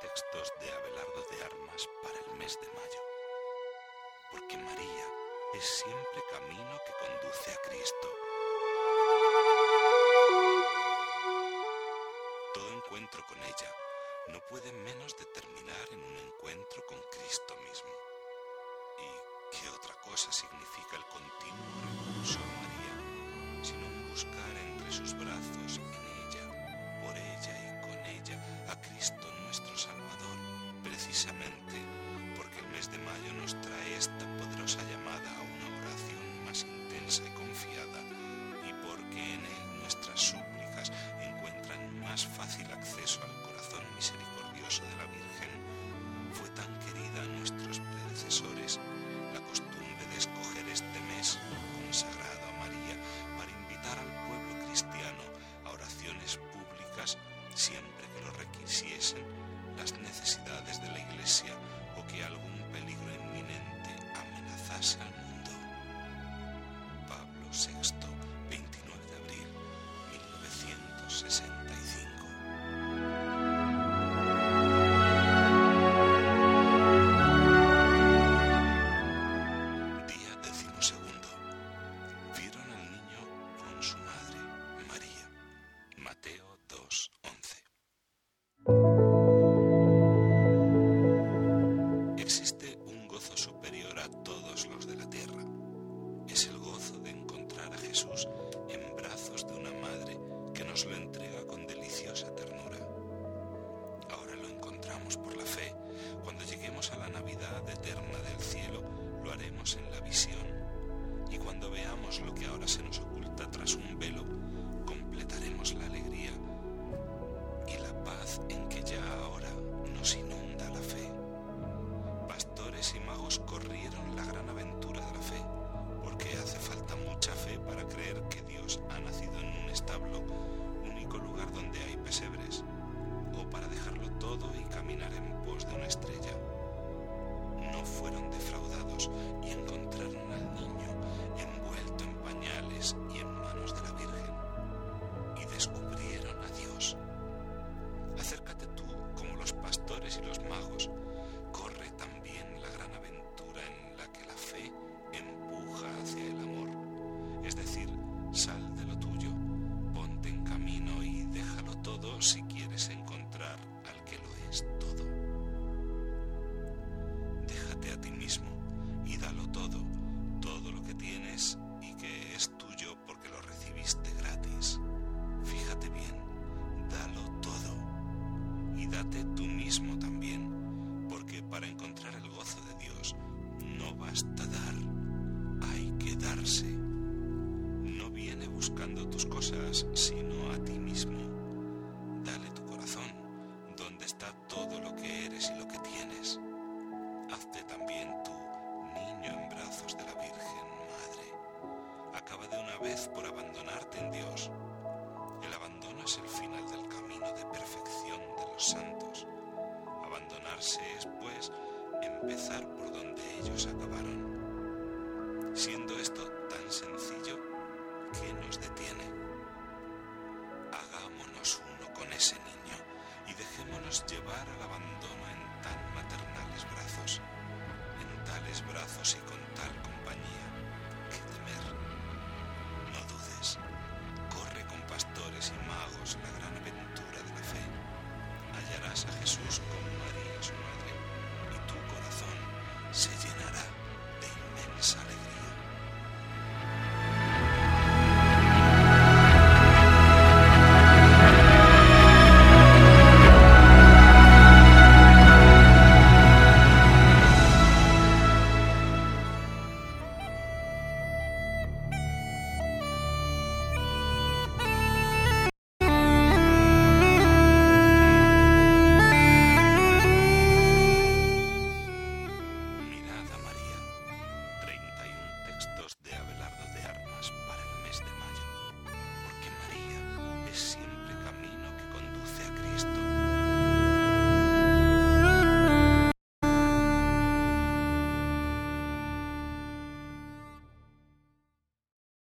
textos de Abelardo de Armas para el mes de mayo. Porque María es siempre camino que conduce a Cristo. Todo encuentro con ella no puede menos de terminar en un encuentro con Cristo mismo. ¿Y qué otra cosa significa el continuo recurso a María, sino buscar entre sus brazos, en ella, por ella y siempre que lo requisiesen las necesidades de la Iglesia o que algún peligro inminente amenazase. Todos los de la tierra. Es el gozo de encontrar a Jesús en brazos de una madre que nos lo entrega con deliciosa ternura. Ahora lo encontramos por la fe. Cuando lleguemos a la Navidad eterna del cielo, lo haremos en la visión. Y cuando veamos lo que ahora se nos oculta una estrella. No fueron defraudados y encontraron al niño envuelto en pañales y en manos de la Virgen, y descubrieron a Dios. Acércate tú como los pastores y los magos. Corre también la gran aventura en la que la fe empuja hacia el amor. Es decir, sal de lo tuyo, ponte en camino y déjalo todo si quieres encontrar al que lo es todo. A ti mismo y dalo todo, todo lo que tienes y que es tuyo porque lo recibiste gratis. Fíjate bien, dalo todo y date tú mismo también, porque para encontrar el gozo de Dios no basta dar, hay que darse. No viene buscando tus cosas, sino a ti mismo. Vez por abandonarte en Dios. El abandono es el final del camino de perfección de los santos. Abandonarse es, pues, empezar por donde ellos acabaron. Siendo esto tan sencillo, ¿qué nos detiene? Hagámonos uno con ese niño y dejémonos llevar al abandono